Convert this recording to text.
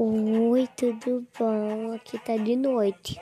Oi, tudo bom? Aqui tá de noite.